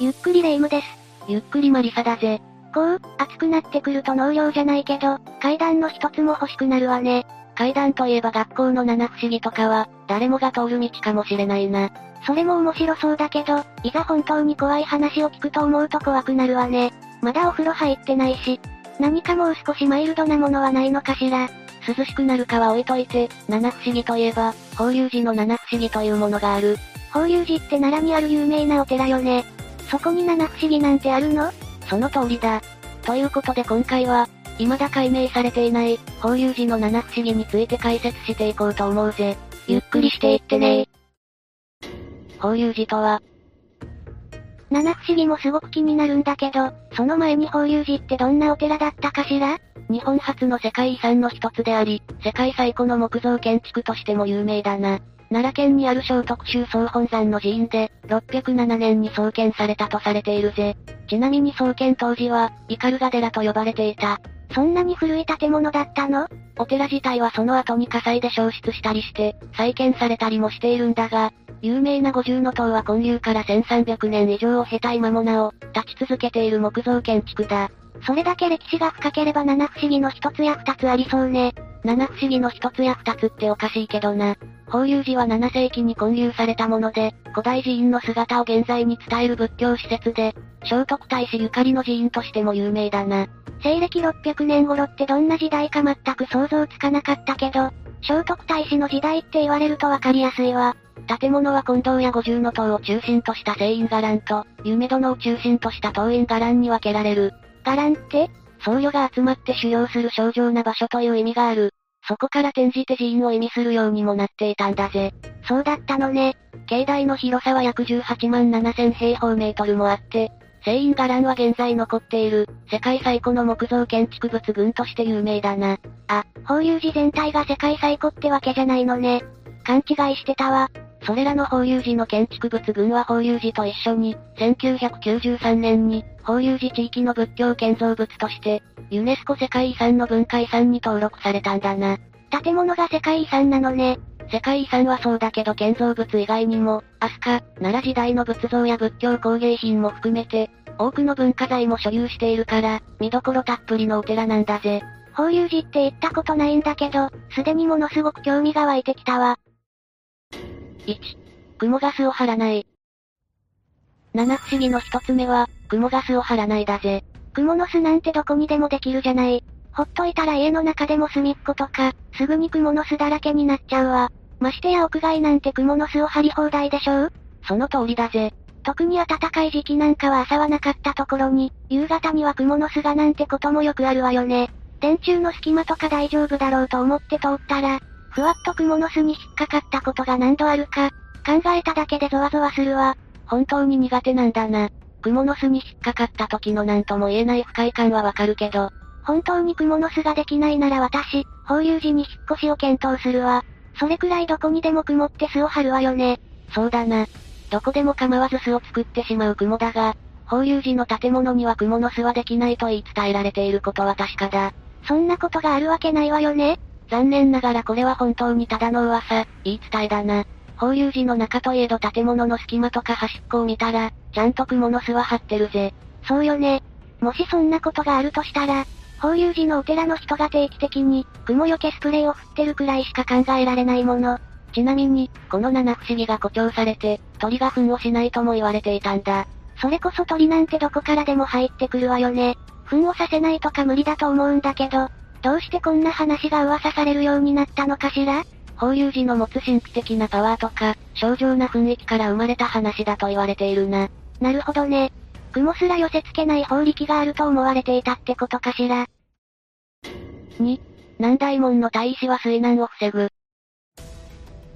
ゆっくりレ夢ムです。ゆっくりマリサだぜ。こう、暑くなってくると農業じゃないけど、階段の一つも欲しくなるわね。階段といえば学校の七不思議とかは、誰もが通る道かもしれないな。それも面白そうだけど、いざ本当に怖い話を聞くと思うと怖くなるわね。まだお風呂入ってないし、何かもう少しマイルドなものはないのかしら。涼しくなるかは置いといて、七不思議といえば、法隆寺の七不思議というものがある。法隆寺って奈良にある有名なお寺よね。そこに七不思議なんてあるの？その通りだ。ということで今回は、未だ解明されていない、法隆寺の七不思議について解説していこうと思うぜ。ゆっくりしていってね法隆寺とは、七不思議もすごく気になるんだけど、その前に法隆寺ってどんなお寺だったかしら？日本初の世界遺産の一つであり、世界最古の木造建築としても有名だな。奈良県にある小徳州総本山の寺院で、607年に創建されたとされているぜ。ちなみに創建当時は、イカルガ寺と呼ばれていた。そんなに古い建物だったのお寺自体はその後に火災で焼失したりして、再建されたりもしているんだが、有名な五重の塔は建立から1300年以上を経た今もなお、立ち続けている木造建築だ。それだけ歴史が深ければ七不思議の一つや二つありそうね。七不思議の一つや二つっておかしいけどな。法隆寺は7世紀に建立されたもので、古代寺院の姿を現在に伝える仏教施設で、聖徳太子ゆかりの寺院としても有名だな。西暦600年頃ってどんな時代か全く想像つかなかったけど、聖徳太子の時代って言われるとわかりやすいわ。建物は近藤や五重の塔を中心とした聖院伽藍と、夢殿を中心とした東院伽藍に分けられる。伽藍って？僧侶が集まって修行する正常な場所という意味がある。そこから転じて寺院を意味するようにもなっていたんだぜ。そうだったのね。境内の広さは約18万7000平方メートルもあって、聖院伽藍は現在残っている、世界最古の木造建築物群として有名だな。あ、法隆寺全体が世界最古ってわけじゃないのね。勘違いしてたわ。それらの法隆寺の建築物群は法隆寺と一緒に、1993年に、法隆寺地域の仏教建造物として、ユネスコ世界遺産の文化遺産に登録されたんだな。建物が世界遺産なのね。世界遺産はそうだけど建造物以外にも、飛鳥、奈良時代の仏像や仏教工芸品も含めて、多くの文化財も所有しているから、見どころたっぷりのお寺なんだぜ。法隆寺って行ったことないんだけど、すでにものすごく興味が湧いてきたわ。1、雲ガスを張らない。七不思議の一つ目は、雲ガスを張らないだぜ。雲の巣なんてどこにでもできるじゃない。ほっといたら家の中でも隅っことか、すぐに雲の巣だらけになっちゃうわ。ましてや屋外なんて雲の巣を張り放題でしょう？その通りだぜ。特に暖かい時期なんかは朝はなかったところに、夕方には雲の巣がなんてこともよくあるわよね。電柱の隙間とか大丈夫だろうと思って通ったら、ふわっと雲の巣に引っかかったことが何度あるか、考えただけでゾワゾワするわ。本当に苦手なんだな。雲の巣に引っかかった時の何とも言えない不快感はわかるけど、本当に雲の巣ができないなら私、法隆寺に引っ越しを検討するわ。それくらいどこにでも雲って巣を張るわよね。そうだな。どこでも構わず巣を作ってしまう雲だが、法隆寺の建物には雲の巣はできないと言い伝えられていることは確かだ。そんなことがあるわけないわよね。残念ながらこれは本当にただの噂、言い伝えだな。法隆寺の中といえど建物の隙間とか端っこを見たら、ちゃんと雲の巣は張ってるぜ。そうよね。もしそんなことがあるとしたら、法隆寺のお寺の人が定期的に、雲よけスプレーを振ってるくらいしか考えられないもの。ちなみに、この七不思議が誇張されて、鳥が糞をしないとも言われていたんだ。それこそ鳥なんてどこからでも入ってくるわよね。糞をさせないとか無理だと思うんだけど、どうしてこんな話が噂されるようになったのかしら？法隆寺の持つ神秘的なパワーとか、正常な雰囲気から生まれた話だと言われているな。なるほどね。雲すら寄せ付けない法力があると思われていたってことかしら？2、南大門の大石は水難を防ぐ。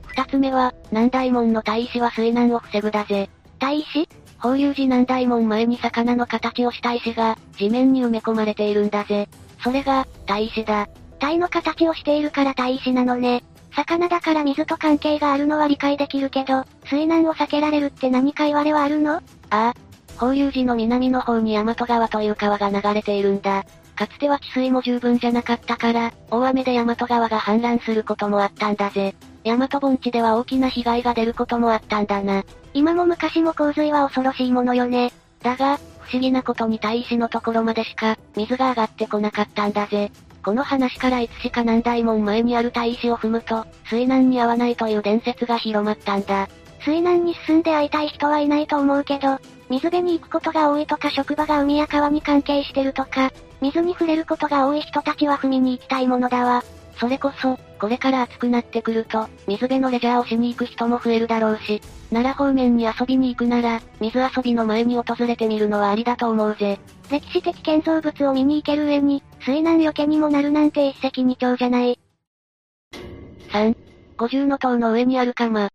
二つ目は、南大門の大石は水難を防ぐだぜ。大石？法隆寺南大門前に魚の形をした石が、地面に埋め込まれているんだぜ。それが、大石だ。体の形をしているから大石なのね。魚だから水と関係があるのは理解できるけど、水難を避けられるって何か言われはあるの？ああ。法隆寺の南の方に大和川という川が流れているんだ。かつては治水も十分じゃなかったから、大雨で大和川が氾濫することもあったんだぜ。大和盆地では大きな被害が出ることもあったんだな。今も昔も洪水は恐ろしいものよね。だが、不思議なことに大石のところまでしか、水が上がってこなかったんだぜ。この話からいつしか何代も前にある大石を踏むと、水難に合わないという伝説が広まったんだ。水難に進んで会いたい人はいないと思うけど、水辺に行くことが多いとか職場が海や川に関係してるとか、水に触れることが多い人たちは踏みに行きたいものだわ。それこそ、これから暑くなってくると、水辺のレジャーをしに行く人も増えるだろうし、奈良方面に遊びに行くなら、水遊びの前に訪れてみるのはありだと思うぜ。歴史的建造物を見に行ける上に、水難避けにもなるなんて一石二鳥じゃない。3、五重の塔の上にある釜。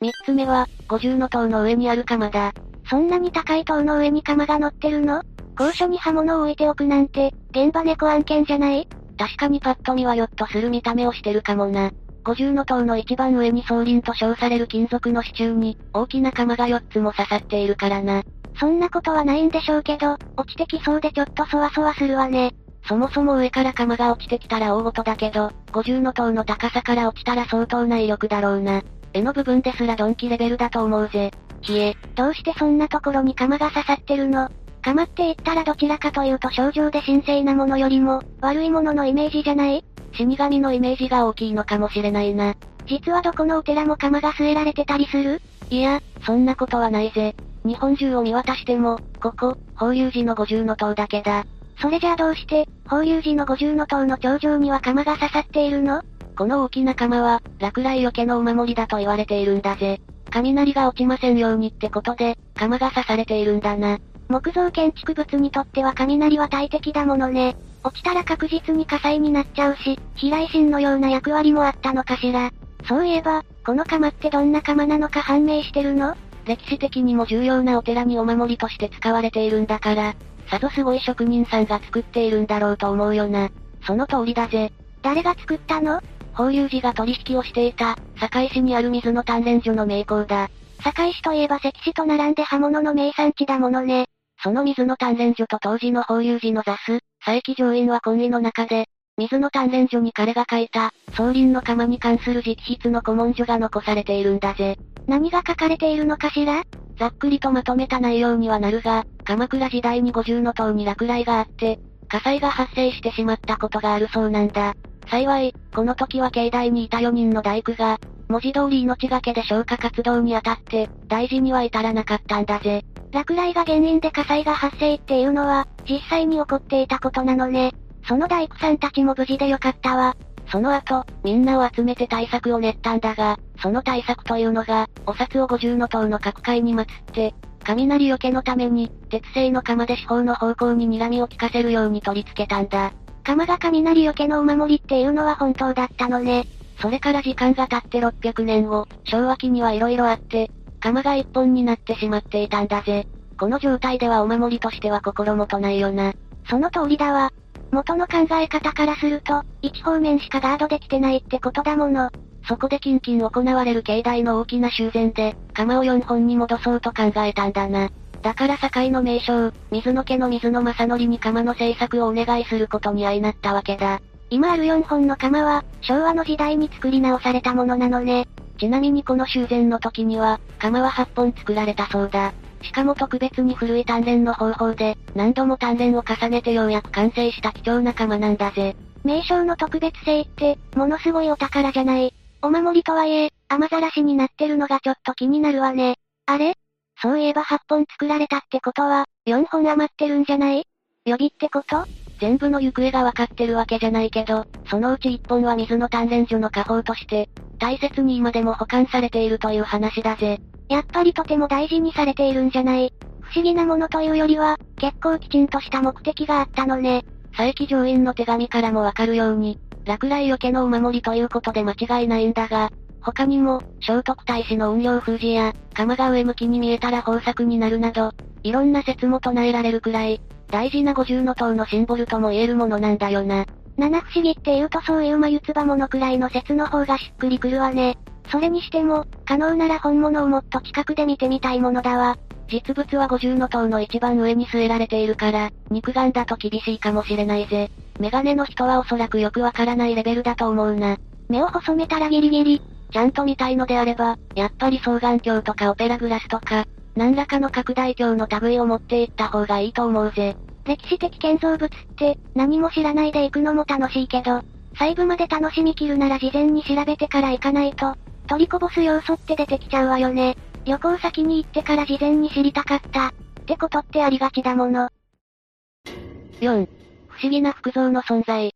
三つ目は、五重の塔の上にある釜だ。そんなに高い塔の上に釜が乗ってるの？高所に刃物を置いておくなんて、現場猫案件じゃない？確かにパッと見はヨッとする見た目をしてるかもな。五重の塔の一番上に総輪と称される金属の支柱に、大きな釜が4つも刺さっているからな。そんなことはないんでしょうけど、落ちてきそうでちょっとそわそわするわね。そもそも上から釜が落ちてきたら大事だけど、五重の塔の高さから落ちたら相当な威力だろうな。絵の部分ですらドンキレベルだと思うぜ。ひえ、どうしてそんなところに釜が刺さってるの？釜って言ったらどちらかというと症状で神聖なものよりも、悪いもののイメージじゃない？死神のイメージが大きいのかもしれないな。実はどこのお寺も釜が据えられてたりする？いや、そんなことはないぜ。日本中を見渡しても、ここ、法隆寺の五重の塔だけだ。それじゃあどうして、法隆寺の五重の塔の頂上には釜が刺さっているの？この大きな釜は、落雷よけのお守りだと言われているんだぜ。雷が落ちませんようにってことで、釜が刺されているんだな。木造建築物にとっては雷は大敵だものね。落ちたら確実に火災になっちゃうし、飛来神のような役割もあったのかしら。そういえば、この釜ってどんな釜なのか判明してるの？歴史的にも重要なお寺にお守りとして使われているんだから、さぞすごい職人さんが作っているんだろうと思うよな。その通りだぜ。誰が作ったの？法隆寺が取引をしていた、堺市にある水の鍛錬所の名工だ。堺市といえば石市と並んで刃物の名産地だものね。その水の鍛錬所と当時の法隆寺の座ス、佐伯上院は婚姻の中で、水の鍛錬所に彼が書いた、総輪の釜に関する直筆の古文書が残されているんだぜ。何が書かれているのかしら？ざっくりとまとめた内容にはなるが、鎌倉時代に五重の塔に落雷があって、火災が発生してしまったことがあるそうなんだ。幸い、この時は境内にいた4人の大工が、文字通り命がけで消火活動に当たって、大事には至らなかったんだぜ。落雷が原因で火災が発生っていうのは、実際に起こっていたことなのね。その大工さんたちも無事でよかったわ。その後、みんなを集めて対策を練ったんだが、その対策というのが、お札を五重の塔の各階に祀って、雷よけのために、鉄製の釜で四方の方向に睨みを利かせるように取り付けたんだ。釜が雷よけのお守りっていうのは本当だったのね。それから時間が経って600年後、昭和期には色々あって、釜が一本になってしまっていたんだぜ。この状態ではお守りとしては心もとないよな。その通りだわ。元の考え方からすると、一方面しかガードできてないってことだもの。そこで近々行われる境内の大きな修繕で、釜を4本に戻そうと考えたんだな。だから堺の名称、水の家の水の正則に釜の製作をお願いすることに相なったわけだ。今ある4本の釜は、昭和の時代に作り直されたものなのね。ちなみにこの修繕の時には、釜は8本作られたそうだ。しかも特別に古い鍛錬の方法で、何度も鍛錬を重ねてようやく完成した貴重な釜なんだぜ。名称の特別性って、ものすごいお宝じゃない。お守りとはいえ、雨ざらしになってるのがちょっと気になるわね。あれ？そういえば8本作られたってことは、4本余ってるんじゃない？予備ってこと？全部の行方がわかってるわけじゃないけど、そのうち1本は水の鍛錬所の家宝として、大切に今でも保管されているという話だぜ。やっぱりとても大事にされているんじゃない？不思議なものというよりは、結構きちんとした目的があったのね。佐伯上院の手紙からもわかるように、落雷よけのお守りということで間違いないんだが、他にも、聖徳太子の運用封じや、釜が上向きに見えたら豊作になるなど、いろんな説も唱えられるくらい、大事な五重の塔のシンボルとも言えるものなんだよな。七不思議って言うとそういう眉唾ものくらいの説の方がしっくりくるわね。それにしても、可能なら本物をもっと近くで見てみたいものだわ。実物は五重の塔の一番上に据えられているから、肉眼だと厳しいかもしれないぜ。メガネの人はおそらくよくわからないレベルだと思うな。目を細めたらギリギリ、ちゃんと見たいのであれば、やっぱり双眼鏡とかオペラグラスとか、何らかの拡大鏡の類を持っていった方がいいと思うぜ。歴史的建造物って、何も知らないで行くのも楽しいけど、細部まで楽しみきるなら事前に調べてから行かないと、取りこぼす要素って出てきちゃうわよね。旅行先に行ってから事前に知りたかった。ってことってありがちだもの。4. 不思議な服像の存在。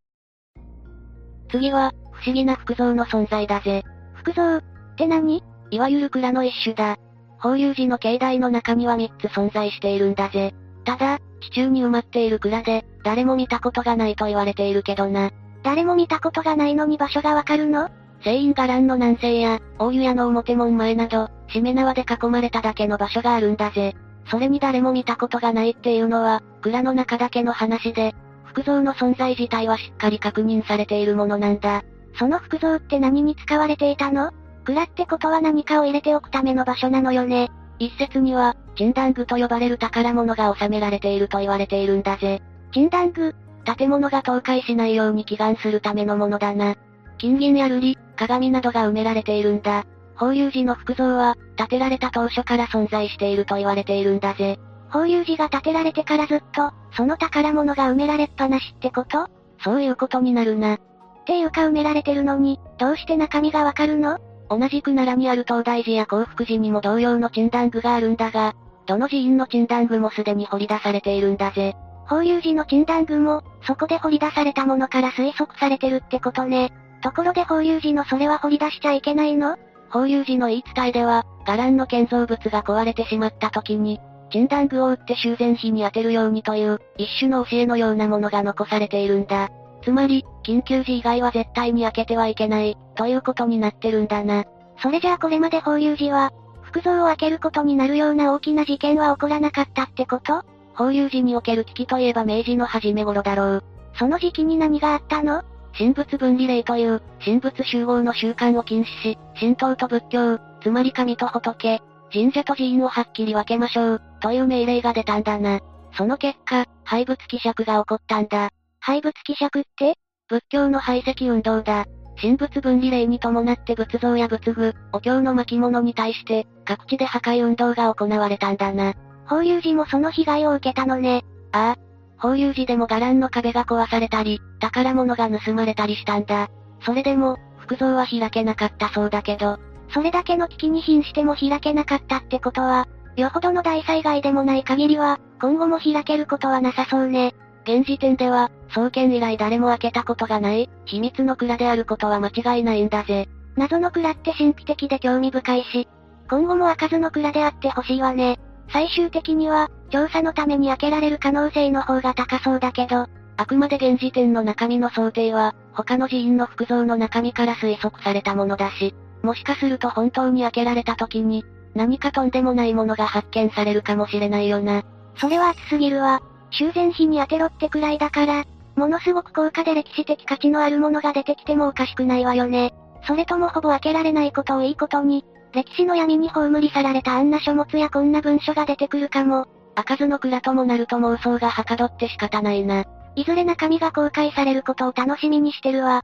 次は、不思議な服像の存在だぜ。服像って何？いわゆる蔵の一種だ。法隆寺の境内の中には3つ存在しているんだぜ。ただ、地中に埋まっている蔵で、誰も見たことがないと言われているけどな。誰も見たことがないのに場所がわかるの？聖院伽藍の南西や、大湯屋の表門前など、しめ縄で囲まれただけの場所があるんだぜ。それに誰も見たことがないっていうのは、蔵の中だけの話で、服像の存在自体はしっかり確認されているものなんだ。その服像って何に使われていたの？蔵ってことは何かを入れておくための場所なのよね。一説には、鎮断具と呼ばれる宝物が収められていると言われているんだぜ。鎮断具？建物が倒壊しないように祈願するためのものだな。金銀や瑠璃、鏡などが埋められているんだ。法隆寺の服像は、建てられた当初から存在していると言われているんだぜ。法隆寺が建てられてからずっと、その宝物が埋められっぱなしってこと？そういうことになるな。っていうか埋められてるのに、どうして中身がわかるの？同じく奈良にある東大寺や幸福寺にも同様の鎮断具があるんだが、どの寺院の鎮断具もすでに掘り出されているんだぜ。法隆寺の鎮断具も、そこで掘り出されたものから推測されてるってことね。ところで法隆寺のそれは掘り出しちゃいけないの？法隆寺の言い伝えでは、伽藍の建造物が壊れてしまった時に、鎮断具を打って修繕費に当てるようにという、一種の教えのようなものが残されているんだ。つまり、緊急時以外は絶対に開けてはいけない、ということになってるんだな。それじゃあこれまで法隆寺は、服像を開けることになるような大きな事件は起こらなかったってこと？法隆寺における危機といえば明治の初め頃だろう。その時期に何があったの？神仏分離令という、神仏集合の習慣を禁止し、神道と仏教、つまり神と仏、神社と寺院をはっきり分けましょう、という命令が出たんだな。その結果、廃仏希釈が起こったんだ。廃仏希釈って？仏教の排斥運動だ。神仏分離令に伴って仏像や仏具、お経の巻物に対して、各地で破壊運動が行われたんだな。法隆寺もその被害を受けたのね。ああ。法隆寺でも伽藍の壁が壊されたり、宝物が盗まれたりしたんだ。それでも、服像は開けなかったそうだけど、それだけの危機に瀕しても開けなかったってことは、よほどの大災害でもない限りは、今後も開けることはなさそうね。現時点では、創建以来誰も開けたことがない、秘密の蔵であることは間違いないんだぜ。謎の蔵って神秘的で興味深いし、今後も開かずの蔵であってほしいわね。最終的には、調査のために開けられる可能性の方が高そうだけど、あくまで現時点の中身の想定は、他の寺院の服像の中身から推測されたものだし、もしかすると本当に開けられた時に、何かとんでもないものが発見されるかもしれないよな。それは熱すぎるわ。修繕費に当てろってくらいだから、ものすごく高価で歴史的価値のあるものが出てきてもおかしくないわよね。それともほぼ開けられないことをいいことに、歴史の闇に葬り去られたあんな書物やこんな文書が出てくるかも。開かずの蔵ともなると妄想がはかどって仕方ないな。いずれ中身が公開されることを楽しみにしてるわ。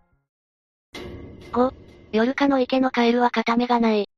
5、夜かの池のカエルは片目がない。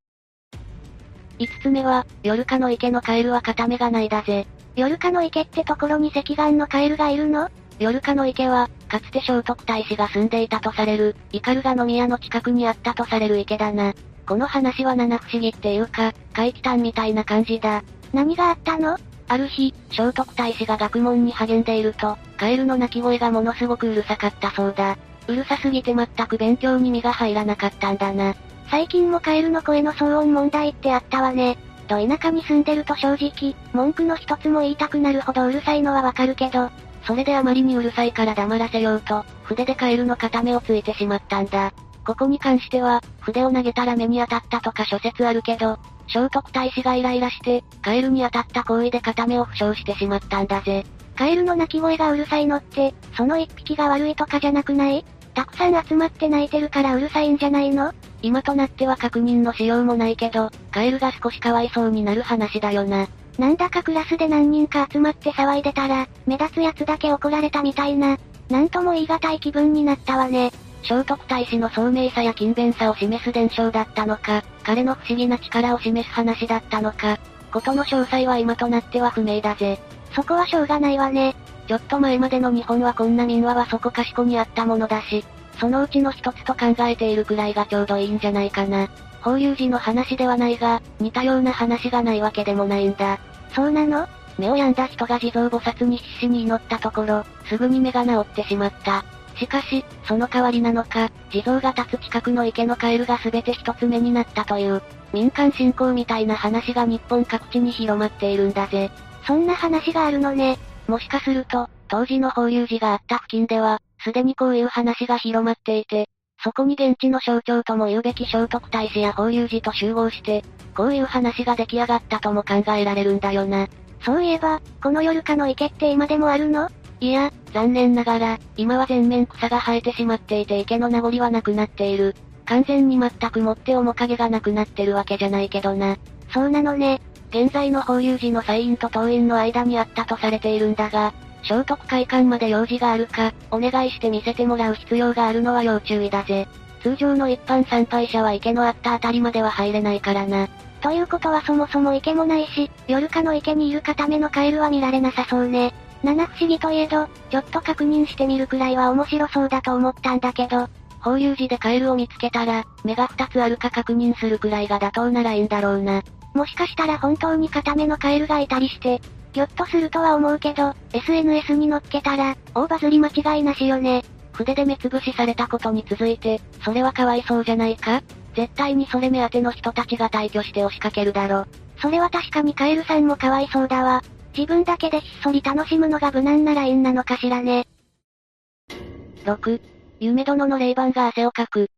5つ目は、夜かの池のカエルは片目がないだぜ。夜かの池ってところに赤眼のカエルがいるの？夜かの池は、かつて聖徳太子が住んでいたとされる、イカルガの宮の近くにあったとされる池だな。この話は七不思議っていうか、怪奇譚みたいな感じだ。何があったの？ある日、聖徳太子が学問に励んでいると、カエルの鳴き声がものすごくうるさかったそうだ。うるさすぎて全く勉強に身が入らなかったんだな。最近もカエルの声の騒音問題ってあったわね。と田舎に住んでると正直、文句の一つも言いたくなるほどうるさいのはわかるけど、それであまりにうるさいから黙らせようと、筆でカエルの片目をついてしまったんだ。ここに関しては、筆を投げたら目に当たったとか諸説あるけど、聖徳太子がイライラして、カエルに当たった行為で片目を負傷してしまったんだぜ。カエルの鳴き声がうるさいのって、その一匹が悪いとかじゃなくない？たくさん集まって鳴いてるからうるさいんじゃないの？今となっては確認のしようもないけど、カエルが少しかわいそうになる話だよな。なんだかクラスで何人か集まって騒いでたら、目立つやつだけ怒られたみたいな、なんとも言い難い気分になったわね。聖徳太子の聡明さや勤勉さを示す伝承だったのか、彼の不思議な力を示す話だったのか、ことの詳細は今となっては不明だぜ。そこはしょうがないわね。ちょっと前までの日本はこんな民話はそこかしこにあったものだし、そのうちの一つと考えているくらいがちょうどいいんじゃないかな。法隆寺の話ではないが、似たような話がないわけでもないんだ。そうなの？目を病んだ人が地蔵菩薩に必死に祈ったところ、すぐに目が治ってしまった。しかし、その代わりなのか、地蔵が立つ近くの池のカエルが全て一つ目になったという、民間信仰みたいな話が日本各地に広まっているんだぜ。そんな話があるのね。もしかすると、当時の法隆寺があった付近では、すでにこういう話が広まっていて、そこに現地の象徴とも言うべき聖徳太子や法隆寺と集合して、こういう話が出来上がったとも考えられるんだよな。そういえば、この夜かの池って今でもあるの？いや、残念ながら、今は全面草が生えてしまっていて池の名残はなくなっている。完全に全くもって面影がなくなってるわけじゃないけどな。そうなのね。現在の法隆寺の祭院と当院の間にあったとされているんだが、聖徳会館まで用事があるか、お願いして見せてもらう必要があるのは要注意だぜ。通常の一般参拝者は池のあったあたりまでは入れないからな。ということはそもそも池もないし、夜かの池にいる固めのカエルは見られなさそうね。七不思議といえど、ちょっと確認してみるくらいは面白そうだと思ったんだけど、法隆寺でカエルを見つけたら、目が二つあるか確認するくらいが妥当ならいいんだろうな。もしかしたら本当に固めのカエルがいたりして、ぎょっとするとは思うけど、SNS に載っけたら、大バズり間違いなしよね。筆で目つぶしされたことに続いて、それはかわいそうじゃないか？絶対にそれ目当ての人たちが退去して押しかけるだろ。それは確かにカエルさんもかわいそうだわ。自分だけでひっそり楽しむのが無難なラインなのかしらね。6、夢殿の霊番が汗をかく。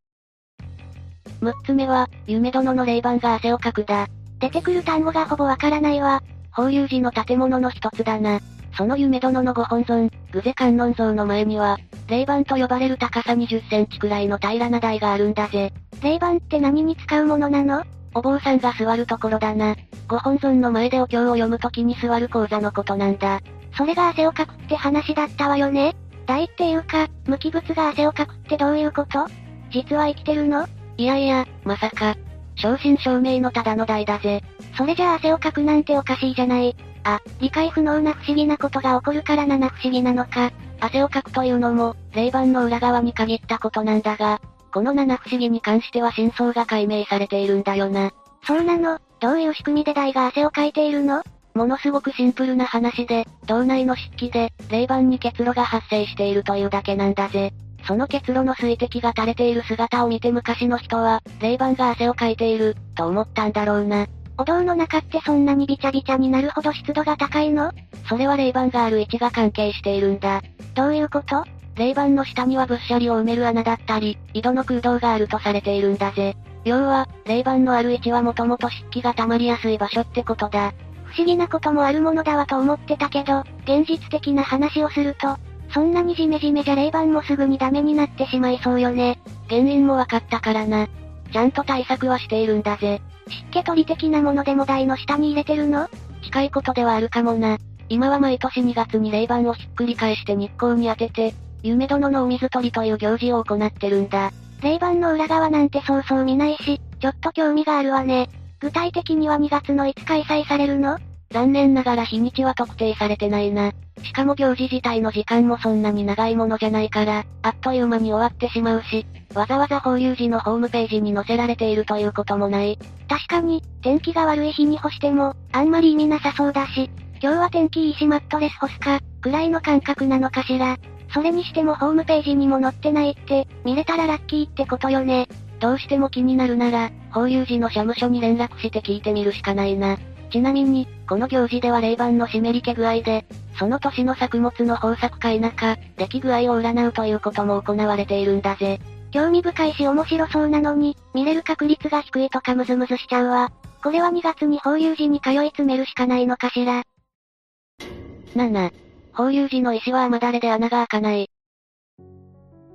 6つ目は、夢殿の霊番が汗をかくだ。出てくる単語がほぼわからないわ。法隆寺の建物の一つだな。その夢殿のご本尊、具勢観音像の前には、霊板と呼ばれる高さ20センチくらいの平らな台があるんだぜ。霊板って何に使うものなの？お坊さんが座るところだな。ご本尊の前でお経を読むときに座る講座のことなんだ。それが汗をかくって話だったわよね台っていうか、無機物が汗をかくってどういうこと？実は生きてるの？いやいや、まさか。正真正銘のただの台だぜ。それじゃあ汗をかくなんておかしいじゃない。あ、理解不能な不思議なことが起こるから七不思議なのか。汗をかくというのも、霊板の裏側に限ったことなんだが、この七不思議に関しては真相が解明されているんだよな。そうなの？どういう仕組みで台が汗をかいているの？ものすごくシンプルな話で、道内の湿気で、霊板に結露が発生しているというだけなんだぜ。その結露の水滴が垂れている姿を見て昔の人は、霊板が汗をかいている、と思ったんだろうな。お堂の中ってそんなにビチャビチャになるほど湿度が高いの？それは霊板がある位置が関係しているんだ。どういうこと？霊板の下には物砂利を埋める穴だったり、井戸の空洞があるとされているんだぜ。要は、霊板のある位置はもともと湿気が溜まりやすい場所ってことだ。不思議なこともあるものだわと思ってたけど、現実的な話をすると、そんなにジメジメじゃ霊板もすぐにダメになってしまいそうよね。原因もわかったからな。ちゃんと対策はしているんだぜ。湿気取り的なものでも台の下に入れてるの？近いことではあるかもな。今は毎年2月に霊板をひっくり返して日光に当てて、夢殿のお水取りという行事を行ってるんだ。霊板の裏側なんてそうそう見ないし、ちょっと興味があるわね。具体的には2月のいつ開催されるの？残念ながら日にちは特定されてないな。しかも行事自体の時間もそんなに長いものじゃないから、あっという間に終わってしまうし、わざわざ法隆寺のホームページに載せられているということもない。確かに、天気が悪い日に干しても、あんまり意味なさそうだし、今日は天気いいしマットレス干すか、くらいの感覚なのかしら。それにしてもホームページにも載ってないって、見れたらラッキーってことよね。どうしても気になるなら、法隆寺の社務所に連絡して聞いてみるしかないな。ちなみに、この行事では霊板の湿り気具合で、その年の作物の豊作か否か、出来具合を占うということも行われているんだぜ。興味深いし面白そうなのに、見れる確率が低いとかムズムズしちゃうわ。これは2月に法隆寺に通い詰めるしかないのかしら。7. 法隆寺の石は雨だれで穴が開かない。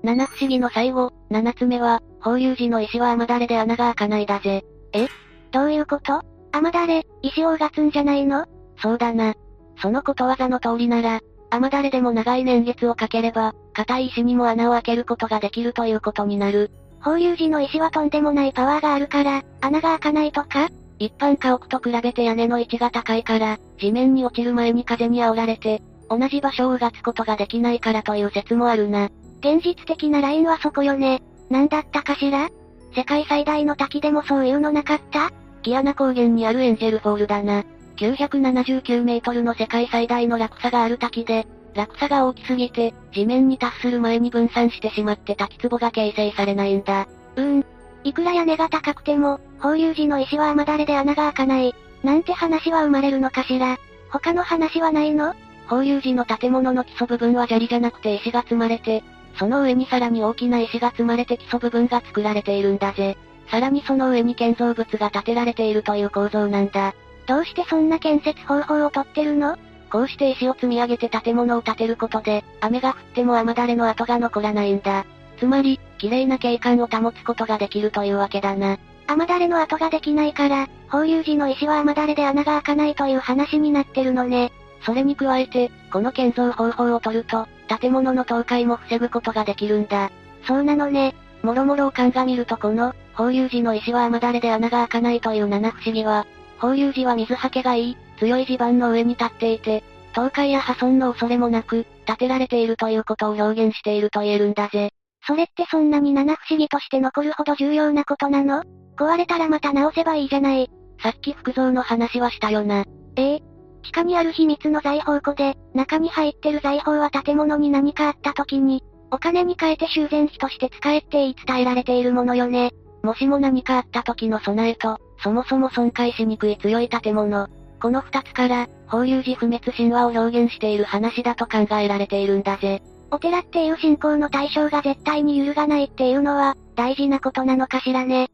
七不思議の最後、七つ目は、法隆寺の石は雨だれで穴が開かないだぜ。え？どういうこと？雨だれ、石をうがつんじゃないの？そうだな。そのことわざの通りなら、雨だれでも長い年月をかければ、硬い石にも穴を開けることができるということになる。放流時の石はとんでもないパワーがあるから、穴が開かないとか？一般家屋と比べて屋根の位置が高いから、地面に落ちる前に風に煽られて、同じ場所をうがつことができないからという説もあるな。現実的なラインはそこよね。なんだったかしら？世界最大の滝でもそういうのなかった？ギアナ高原にあるエンジェルフォールだな。979メートルの世界最大の落差がある滝で、落差が大きすぎて、地面に達する前に分散してしまって滝壺が形成されないんだ。うーん。いくら屋根が高くても、放流時の石は雨だれで穴が開かない。なんて話は生まれるのかしら。他の話はないの？放流時の建物の基礎部分は砂利じゃなくて石が積まれて、その上にさらに大きな石が積まれて基礎部分が作られているんだぜ。さらにその上に建造物が建てられているという構造なんだ。どうしてそんな建設方法をとってるの？こうして石を積み上げて建物を建てることで、雨が降っても雨だれの跡が残らないんだ。つまり、綺麗な景観を保つことができるというわけだな。雨だれの跡ができないから、放流時の石は雨だれで穴が開かないという話になってるのね。それに加えて、この建造方法を取ると、建物の倒壊も防ぐことができるんだ。そうなのね。もろもろを鑑みるとこの、放流時の石は雨だれで穴が開かないという七不思議は、放流時は水はけがいい、強い地盤の上に立っていて、倒壊や破損の恐れもなく、建てられているということを表現していると言えるんだぜ。それってそんなに七不思議として残るほど重要なことなの？壊れたらまた直せばいいじゃない。さっき服像の話はしたよな。ええ地下にある秘密の財宝庫で、中に入ってる財宝は建物に何かあった時に、お金に変えて修繕費として使えって言い伝えられているものよね。もしも何かあった時の備えと、そもそも損壊しにくい強い建物。この二つから、法隆寺不滅神話を表現している話だと考えられているんだぜ。お寺っていう信仰の対象が絶対に揺るがないっていうのは、大事なことなのかしらね。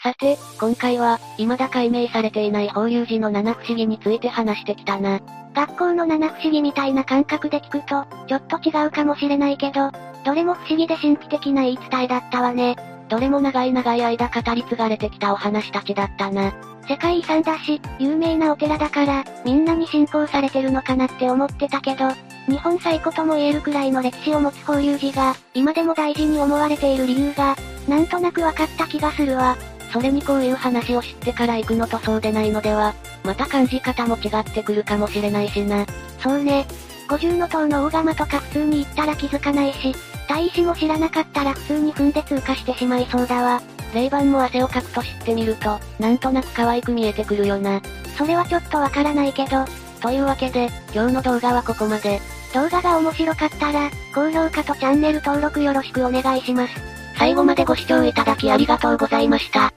さて、今回は、未だ解明されていない法隆寺の七不思議について話してきたな。学校の七不思議みたいな感覚で聞くと、ちょっと違うかもしれないけど、どれも不思議で神秘的な言い伝えだったわね。どれも長い長い間語り継がれてきたお話たちだったな。世界遺産だし、有名なお寺だから、みんなに信仰されてるのかなって思ってたけど、日本最古とも言えるくらいの歴史を持つ法隆寺が、今でも大事に思われている理由が、なんとなく分かった気がするわ。それにこういう話を知ってから行くのとそうでないのでは、また感じ方も違ってくるかもしれないしな。そうね。五重の塔の大釜とか普通に行ったら気づかないし、大石も知らなかったら普通に踏んで通過してしまいそうだわ。霊板も汗をかくと知ってみると、なんとなく可愛く見えてくるよな。それはちょっとわからないけど。というわけで、今日の動画はここまで。動画が面白かったら、高評価とチャンネル登録よろしくお願いします。最後までご視聴いただきありがとうございました。